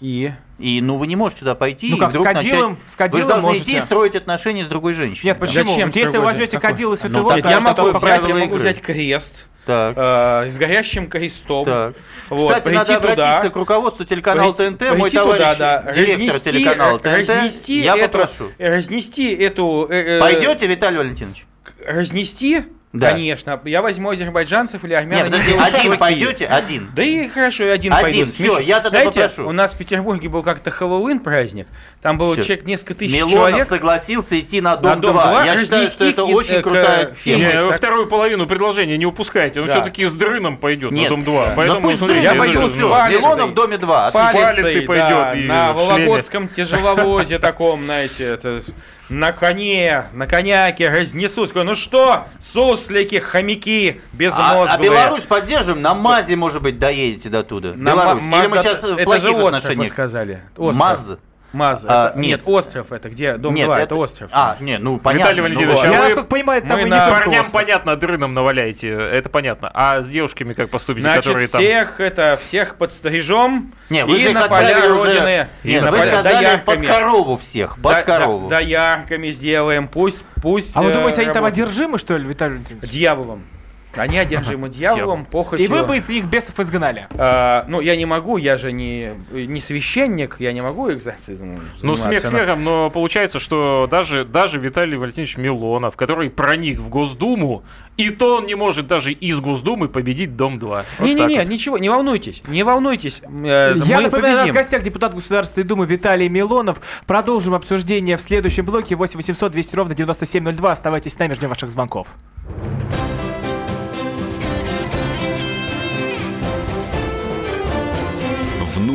И? И, ну, вы не можете туда пойти Ну и как, с вдруг кадилом, начать... с Вы кадилом же должны можете. идти и строить отношения с другой женщиной. Нет, почему? Зачем Вот если вы возьмете? Какой? кадил и святой Ну, я могу, я могу игры. взять крест Так, э, с горящим крестом. так. Вот, Кстати, прийти надо туда, обратиться к руководству телеканала Прийти- ТНТ. Мой прийти товарищ, туда, да, директор разнести, телеканала ТНТ, разнести я эту, попрошу. разнести эту... э, э, Пойдете, Виталий Валентинович? Разнести? Да. Конечно. Я возьму азербайджанцев или армян. Нет, подожди, один шашлыки. пойдете? Один. Да и хорошо, и один, Один, пойду. всё, Смеш- я тогда Знаете, попрошу. у нас в Петербурге был как-то Хэллоуин праздник. Там было Всё. человек, несколько тысяч Милонов человек. согласился идти на На Дом, Дом 2. 2 Я считаю, что это очень э, к крутая фильму. тема. Не, Так- вторую половину предложения не упускайте. Он Да. все-таки с дрыном пойдет Нет. на Дом 2. Да Поэтому, пусть смотрите, Я пойду ну, палицей. Милонов в доме 2. С палицей, пойдет на. Вологодском тяжеловозе таком, знаете, на коне, на коняке разнесу. Скажу, ну что, суслики, хомяки, А, безмозглые. а Беларусь поддержим, на МАЗе, может быть, доедете до туда. На Беларусь. Ма- Или мы сейчас это же остров, вы отношениях? сказали. Остров. МАЗ? МАЗ. А, это- нет. нет. остров это где? Дом 2, это, остров. А, не, ну понятно. Виталий ну Валентинович, вот. а Я, вы- насколько понимаю, там мы и не на только Парням остров. понятно, дрыном наваляете, это понятно. А с девушками как поступите, Значит, которые там... всех это всех подстрижем Не, вы и на поля уже- родины. и Нет, на вы поля сказали под доярками. корову всех, под Да- корову. Да, доярками сделаем, пусть, пусть. А вы э, думаете, они там одержимы, что ли, Виталий Валентинович? Дьяволом. Они одержимы дьяволом, похотью. И вы бы их бесов изгнали. А, ну, я не могу, я же не, не священник, я не могу экзорцизмом Ну, смех смехом, но получается, что даже, даже Виталий Валентинович Милонов, который проник в Госдуму, и то он не может даже из Госдумы победить Дом-2. Вот Не-не-не, вот. ничего, не волнуйтесь, не волнуйтесь. э, Я напоминаю, у нас в гостях депутат Государственной Думы Виталий Милонов. Продолжим обсуждение в следующем блоке. 8 800 200 ровно 9702. Оставайтесь с нами, ждем ваших звонков.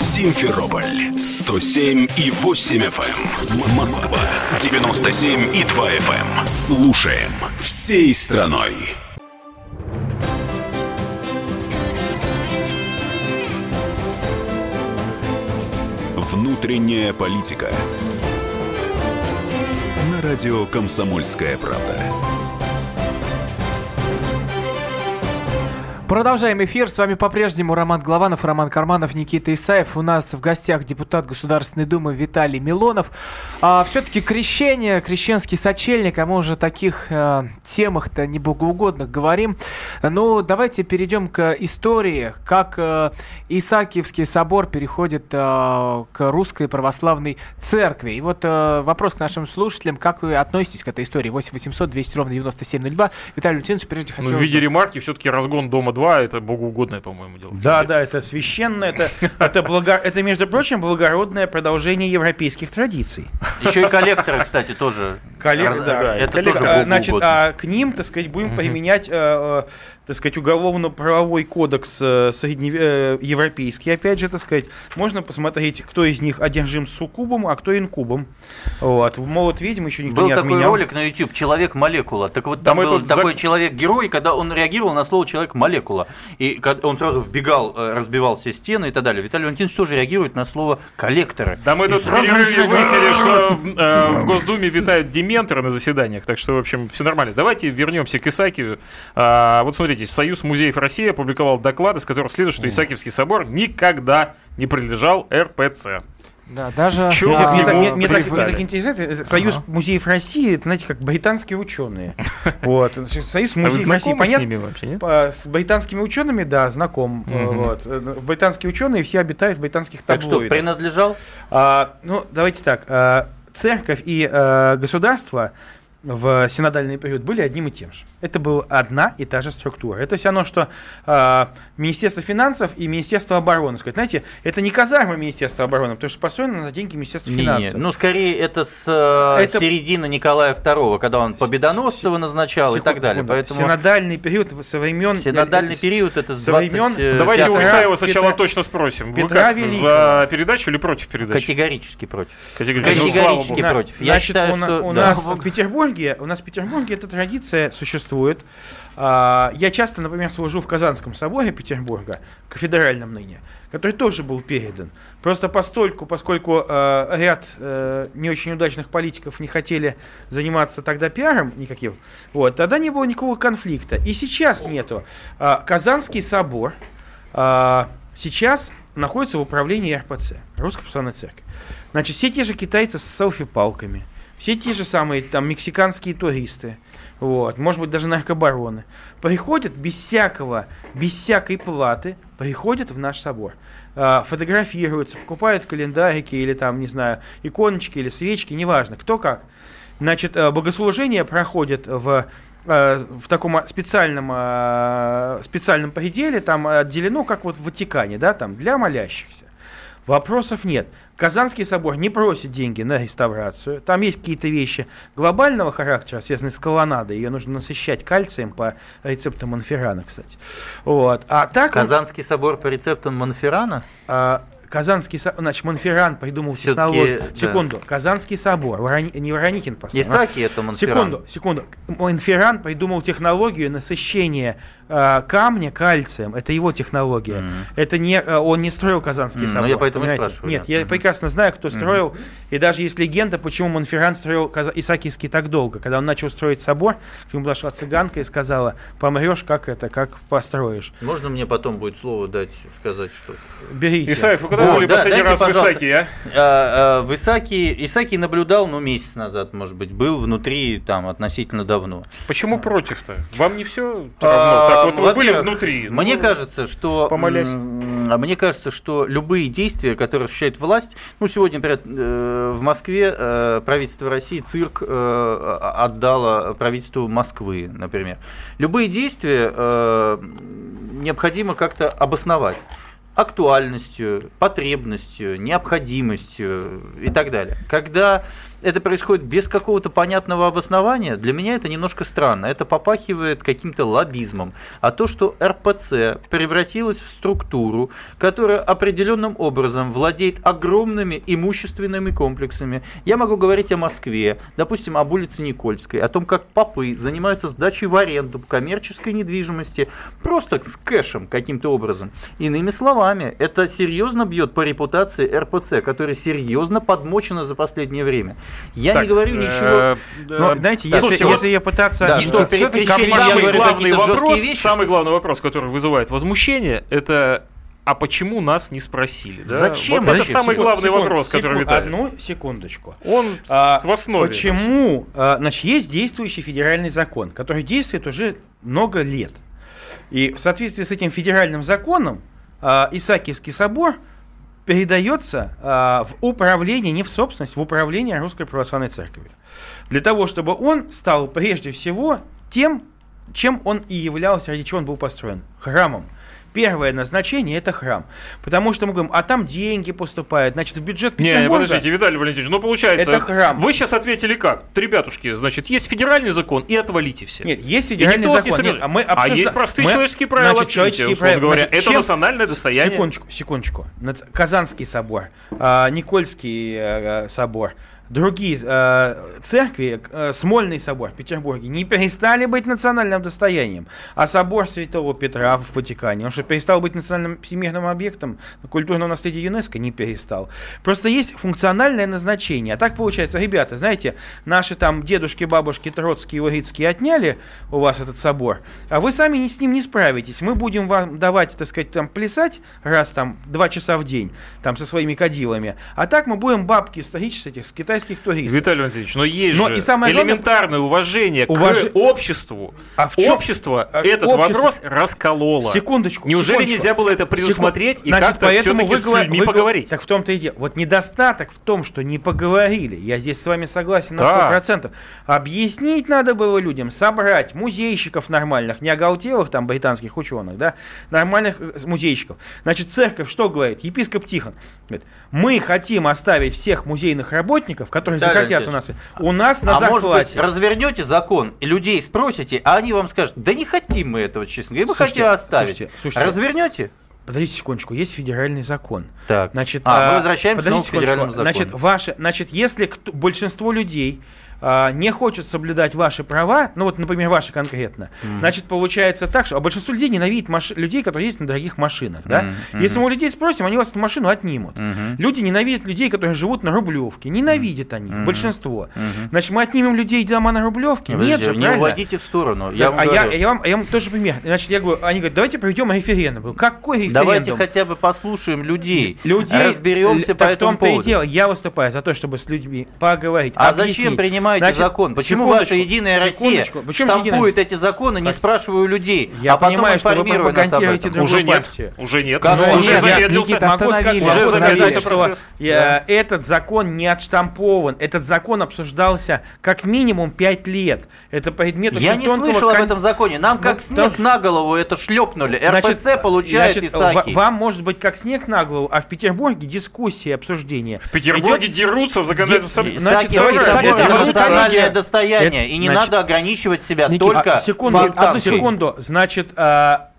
Симферополь 107 и 8 FM. Москва 97 и 2 FM. Слушаем всей страной. Внутренняя политика. На радио Комсомольская правда. Продолжаем эфир. С вами по-прежнему Роман Главанов, Роман Карманов, Никита Исаев. У нас в гостях депутат Государственной Думы Виталий Милонов. А, все-таки крещение, крещенский сочельник, а мы уже о таких э, темах-то не богоугодных говорим. Ну, давайте перейдем к истории, как э, Исаакиевский собор переходит э, к русской православной церкви. И вот э, вопрос к нашим слушателям, как вы относитесь к этой истории? 8 800 200 ровно 9702. Виталий Валентинович, прежде Ну, хотел... в виде ремарки все-таки разгон Дома 2 это богоугодное, по-моему, дело. Да, да, это священно, это, это, благо, это, между прочим, благородное продолжение европейских традиций. Еще и коллекторы, кстати, тоже. Раз- да, это коллег- тоже А, Значит, а к ним, так сказать, будем применять, э, э, так сказать, уголовно-правовой кодекс э, средне- э, европейский, опять же, так сказать. Можно посмотреть, кто из них одержим суккубом, а кто инкубом. Вот. В молот ведьм еще никто Был не такой отменял. ролик на YouTube «Человек-молекула». Так вот, там мы был такой зак- человек-герой, когда он реагировал на слово «человек-молекула». И когда он сразу вбегал, э, разбивал все стены и так далее. Виталий Валентинович тоже реагирует на слово «коллекторы». Да мы И тут в перерыве выяснили, что э, в Госдуме витают дементоры на заседаниях, так что, в общем, все нормально. Давайте вернемся к Исаакиеву. А, вот смотрите, Союз музеев России опубликовал доклад, из которого следует, что Исаакиевский собор никогда не принадлежал РПЦ. Да, даже... Чё а, Мне, так- мне- мне так, мне так интересно, Союз музеев России, это, знаете, как британские ученые. Вот. Союз А вы музеев России, знакомы с понятно? ними вообще, нет? По- С британскими учеными, да, знаком. э, Мгм. Вот. Э, Британские ученые все обитают в британских Так что, таблоидах. принадлежал? А, ну, давайте так. а, церковь и а, государство в синодальный период были одним и тем же. Это была одна и та же структура. Это все равно, что а, Министерство финансов и Министерство обороны. Сказать, знаете, это не казарма Министерства обороны, потому что построено на деньги Министерства Не, финансов. ну, скорее, это с э, Это- середины Николая II, когда он Победоносцева назначал и так Секунду, далее. секунду. Поэтому Синодальный период со времен... синодальный э, с- период это с со времен- 25 Давайте у Петра- Исаева сначала Петра- точно спросим. Вы Петра как, Великого. за передачу или против передачи? Категорически против. Категорически. Ну, Категорически. На- против. Я Значит, считаю, у, что у да. нас в Петербурге, у нас в Петербурге эта традиция существует. А, Я часто, например, служу в Казанском соборе Петербурга, кафедральном ныне, который тоже был передан. Просто постольку, поскольку э, ряд э, не очень удачных политиков не хотели заниматься тогда пиаром никаким, вот, тогда не было никакого конфликта. И сейчас нету. А, Казанский собор а, сейчас находится в управлении РПЦ, Русской Православной Церкви. Значит, все те же китайцы с селфи-палками, все те же самые там мексиканские туристы, вот, может быть, даже наркобароны, приходят без всякого, без всякой платы, приходят в наш собор, а, фотографируются, покупают календарики или там, не знаю, иконочки или свечки, неважно, кто как. Значит, э, богослужение проходит в э, в таком а, специальном, а, специальном пределе, там отделено, как вот в Ватикане, да, там, для молящихся. Вопросов нет. Казанский собор не просит деньги на реставрацию. Там есть какие-то вещи глобального характера, связанные с колоннадой. Ее нужно насыщать кальцием по рецепту Монферрана, кстати. Вот. А так он- Казанский собор по рецептам Монферрана? а, Казанский, со- значит, Монферран придумал технологию. да. Секунду. Казанский собор. Ворони- Не Вороникин построил. а? Исаки это Монферран. Секунду, секунду. Монферран придумал технологию насыщения э, камня кальцием. Это его технология. Мгм. Это не э, он не строил Казанский Мгм, ну, собор. я поэтому и понимаете? спрашиваю, Нет, да. я Мгм. прекрасно знаю, кто строил. И даже есть легенда, почему Монферран строил Каза- Исаакиевский так долго. Когда он начал строить собор, к нему подошла цыганка и сказала: "Помрешь, как это, как построишь. Можно мне потом будет слово дать, сказать что Берите". Исаев, вы когда были да, последний дайте, раз в. Исаке, а? А, а, в Исаки, Исаки наблюдал, ну, месяц назад, может быть, был внутри там относительно давно. Почему против-то? Вам не все равно? А, Так вот вы были внутри. Мне ну, кажется, что помолясь. а мне кажется, что любые действия, которые осуществляет власть, ну сегодня, например, э, в Москве э, правительство России цирк э, отдало правительству Москвы, например. Любые действия э, необходимо как-то обосновать актуальностью, потребностью, необходимостью и так далее. Когда это происходит без какого-то понятного обоснования, для меня это немножко странно. Это попахивает каким-то лоббизмом. А то, что РПЦ превратилась в структуру, которая определенным образом владеет огромными имущественными комплексами. Я могу говорить о Москве, допустим, об улице Никольской, о том, как попы занимаются сдачей в аренду коммерческой недвижимости, просто с кэшем каким-то образом. Иными словами, это серьезно бьет по репутации РПЦ, которая серьезно подмочена за последнее время. Я так, не говорю э, ничего. Но, знаете, да, если, слушайте, вот если я пытаться... Да, объяснить, что перед крещением я самый говорю главный вопрос, вещи, самый что- главный вопрос, который вызывает возмущение, это а почему нас не спросили? да? Зачем Вот это вообще? самый Секунд- главный секунд- вопрос, который секунд- витает. Одну секундочку. Он А, в основе. Почему? а, Значит, есть действующий федеральный закон, который действует уже много лет. И в соответствии с этим федеральным законом а, Исаакиевский собор передается а, в управление, не в собственность, в управление Русской Православной Церковью. Для того, чтобы он стал прежде всего тем, чем он и являлся, ради чего он был построен. Храмом. Первое назначение это храм. Потому что мы говорим, а там деньги поступают, значит, в бюджет Не, не, Петербурга. подождите, Виталий Валентинович, ну получается, Это храм. вы сейчас ответили как? Ребятушки, значит, есть федеральный закон и отвалите все. Нет, есть федеральный закон. Нет, собирает. а, мы А обсужда- есть простые мы- человеческие правила значит, человеческие правила. говоря. Значит, Это чем- национальное достояние. Секундочку, секундочку. Казанский собор, а, Никольский э, э, собор, другие э, церкви, э, Смольный собор в Петербурге, не перестали быть национальным достоянием. А собор Святого Петра в Ватикане, он что, перестал быть национальным всемирным объектом культурного наследия ЮНЕСКО? Не перестал. Просто есть функциональное назначение. А так получается, ребята, знаете, наши там дедушки, бабушки Троцкие Урицкие отняли у вас этот собор, а вы сами с ним не справитесь. Мы будем вам давать, так сказать, там плясать раз там два часа в день, там со своими кадилами. А так мы будем бабки исторических этих с китайских туристов. Виталий Валентинович, но есть Но же и самое главное- элементарное уважение Уваж- к обществу. А в чём- Общество а, этот общество- вопрос раскололо. Секундочку. Неужели секундочку. нельзя было это предусмотреть и Значит, как-то поэтому все-таки вы с людьми вы говор- поговорить? Так в том-то и дело. Вот недостаток в том, что не поговорили. Я здесь с вами согласен на Да. 100%. Объяснить надо было людям, собрать музейщиков нормальных, не оголтелых там британских ученых, да, нормальных э, музейщиков. Значит, церковь что говорит? Епископ Тихон говорит, мы хотим оставить всех музейных работников, которые Виталий захотят у нас, у нас на а может быть, зарплате. развернете закон, и людей спросите, а они вам скажут, да не хотим мы этого, честно говоря, мы хотим оставить. слушайте, слушайте. Развернете? Подождите секундочку, есть федеральный закон. Так. Значит, А, мы возвращаемся к федеральному закону. Значит, ваше, значит, если кто- большинство людей а, не хочет соблюдать ваши права, ну вот, например, ваши конкретно, значит, получается так, что а большинство людей ненавидит маш- людей, которые ездят на дорогих машинах, да? Мгм, Если мы у людей спросим, они у вас эту машину отнимут. Мгм. Люди ненавидят людей, которые живут на Рублевке. Ненавидят они, Мгм. большинство. Мгм. Значит, мы отнимем людей дома на Рублевке? Не, Нет же, не правильно? уводите в сторону. Я Так, а, я, я вам, я вам тоже пример. Значит, я говорю, они говорят, давайте проведем референдум. Какой референдум? Давайте хотя бы послушаем людей. людей Разберемся л- по так в этому том-то и поводу. дело. Я выступаю за то, чтобы с людьми поговорить. А объяснить. зачем принимаете Значит, закон? Почему ваша Единая Россия штампует эти законы, не спрашивая у людей, Я а потом понимаю, что вы об пропагандируете другую Уже нет, уже нет. Как уже, же уже нет? замедлился. Никита, Могу сказать, остановили. Уже замедлился процесс. этот закон не отштампован. Этот закон обсуждался как минимум 5 лет. Это предмет Я не слышал об кон- этом законе. Нам как Ну, снег то- на голову это шлепнули. Значит, РПЦ получает значит, Исаки. ва- Вам может быть как снег на голову, а в Петербурге дискуссия, обсуждение. В Петербурге дерутся в законодательном собрании. Значит, это национальное давайте- достояние, Это- и не значит, надо ограничивать себя Никита, только А, секунду, фонтанкой. одну секунду. Значит, а,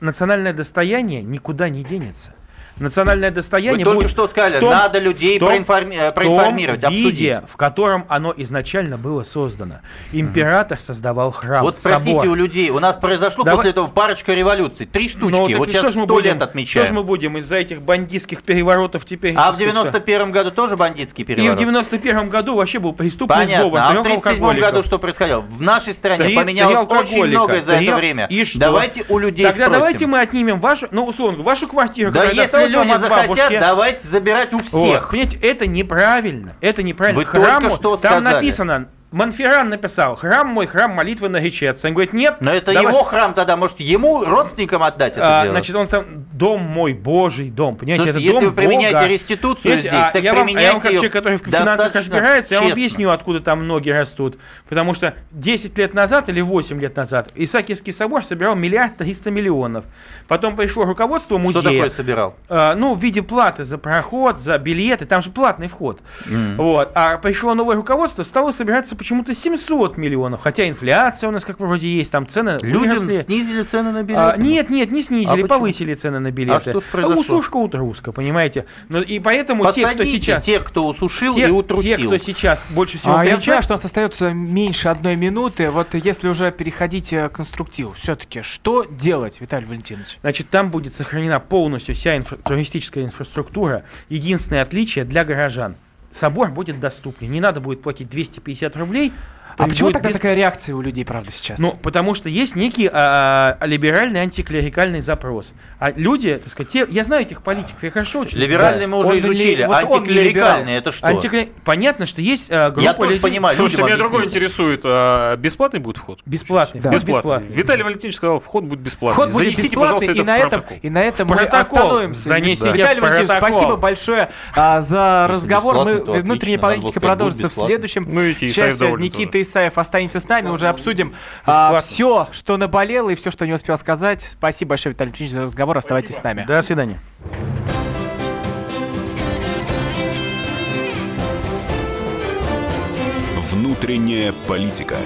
национальное достояние никуда не денется. Национальное Вы достояние только будет что сказали, том- надо людей в том- проинформи- э, в том проинформировать, виде, обсудить. в котором оно изначально было создано. Император создавал храм, Вот спросите собор. у людей, у нас произошло Давай- после этого парочка революций, три штучки, Ну, вот сейчас сто будем- лет отмечаем. Что ж мы будем из-за этих бандитских переворотов теперь... А в так сказать, 91 году тоже бандитский И в переворот? 91 году вообще был преступный сговор Понятно. А в трех 37 алкоголиков. году что происходило? В нашей стране Три- поменялось три очень многое за Три- это время. И что? Давайте у людей Тогда спросим. давайте мы отнимем вашу, ну, условно, вашу квартиру, Да которая если люди от захотят, давайте забирать у всех. понимаете, это неправильно. Это неправильно. Вы Храму, только что там сказали. написано, Монферран написал, храм мой, храм молитвы наречется. Он говорит, нет. Но это давай- его храм тогда, может, ему, родственникам отдать это А, дело? значит, он там дом мой, Божий дом, понимаете, Слушайте, это если дом вы применяете Бога. реституцию Понимаете, здесь, а так я вам, а я вам как человек, который в финансах разбирается, я вам честно. объясню, откуда там ноги растут. Потому что 10 лет назад или 8 лет назад Исаакиевский собор собирал миллиард триста миллионов. Потом пришло руководство Что музея. такое собирал? А, ну, в виде платы за проход, за билеты, там же платный вход. Вот. А пришло новое руководство, стало собираться почему-то 700 миллионов. Хотя инфляция у нас как вроде есть, там цены Людям выросли. снизили цены на билеты? А, нет, нет, не снизили, А почему? повысили цены на билеты. А что произошло? Усушка утруска, понимаете? Ну, и поэтому те, кто Посадите сейчас... тех, кто усушил те, и утрусил. те, кто сейчас больше всего А, я кричат, понимаю, что у нас остается меньше одной минуты. Вот если уже переходить э, к конструктиву, все-таки что делать, Виталий Валентинович? Значит, там будет сохранена полностью вся инфра- туристическая инфраструктура. Единственное отличие для горожан. Собор будет доступнее. Не надо будет платить 250 рублей. А почему тогда без- такая реакция у людей, правда, сейчас? Ну, потому что есть некий а, а, либеральный антиклерикальный запрос. А люди, так сказать, те, я знаю этих политиков, я хорошо очень Либеральный знаю. мы уже Он изучили, вот антиклерикальный это что? Антикле- Понятно, что есть а, группа Я тоже людей- понимаю, Слушайте, меня другое объясните. интересует. а бесплатный будет вход? Бесплатный. Да. Бесплатный. бесплатный. Виталий Валентинович сказал, вход будет бесплатный. Вход будет Занесите, бесплатный, пожалуйста, и на этом, и на этом мы остановимся. Занесите Виталий Валентинович, спасибо большое а, за разговор. Мы, внутренняя политика продолжится в следующем Ну, и Никита. Исаев останется с нами, уже обсудим Бесплатно. все, что наболело и все, что не успел сказать. Спасибо большое, Виталий Валентинович, за разговор. Оставайтесь с нами. До свидания. Внутренняя политика.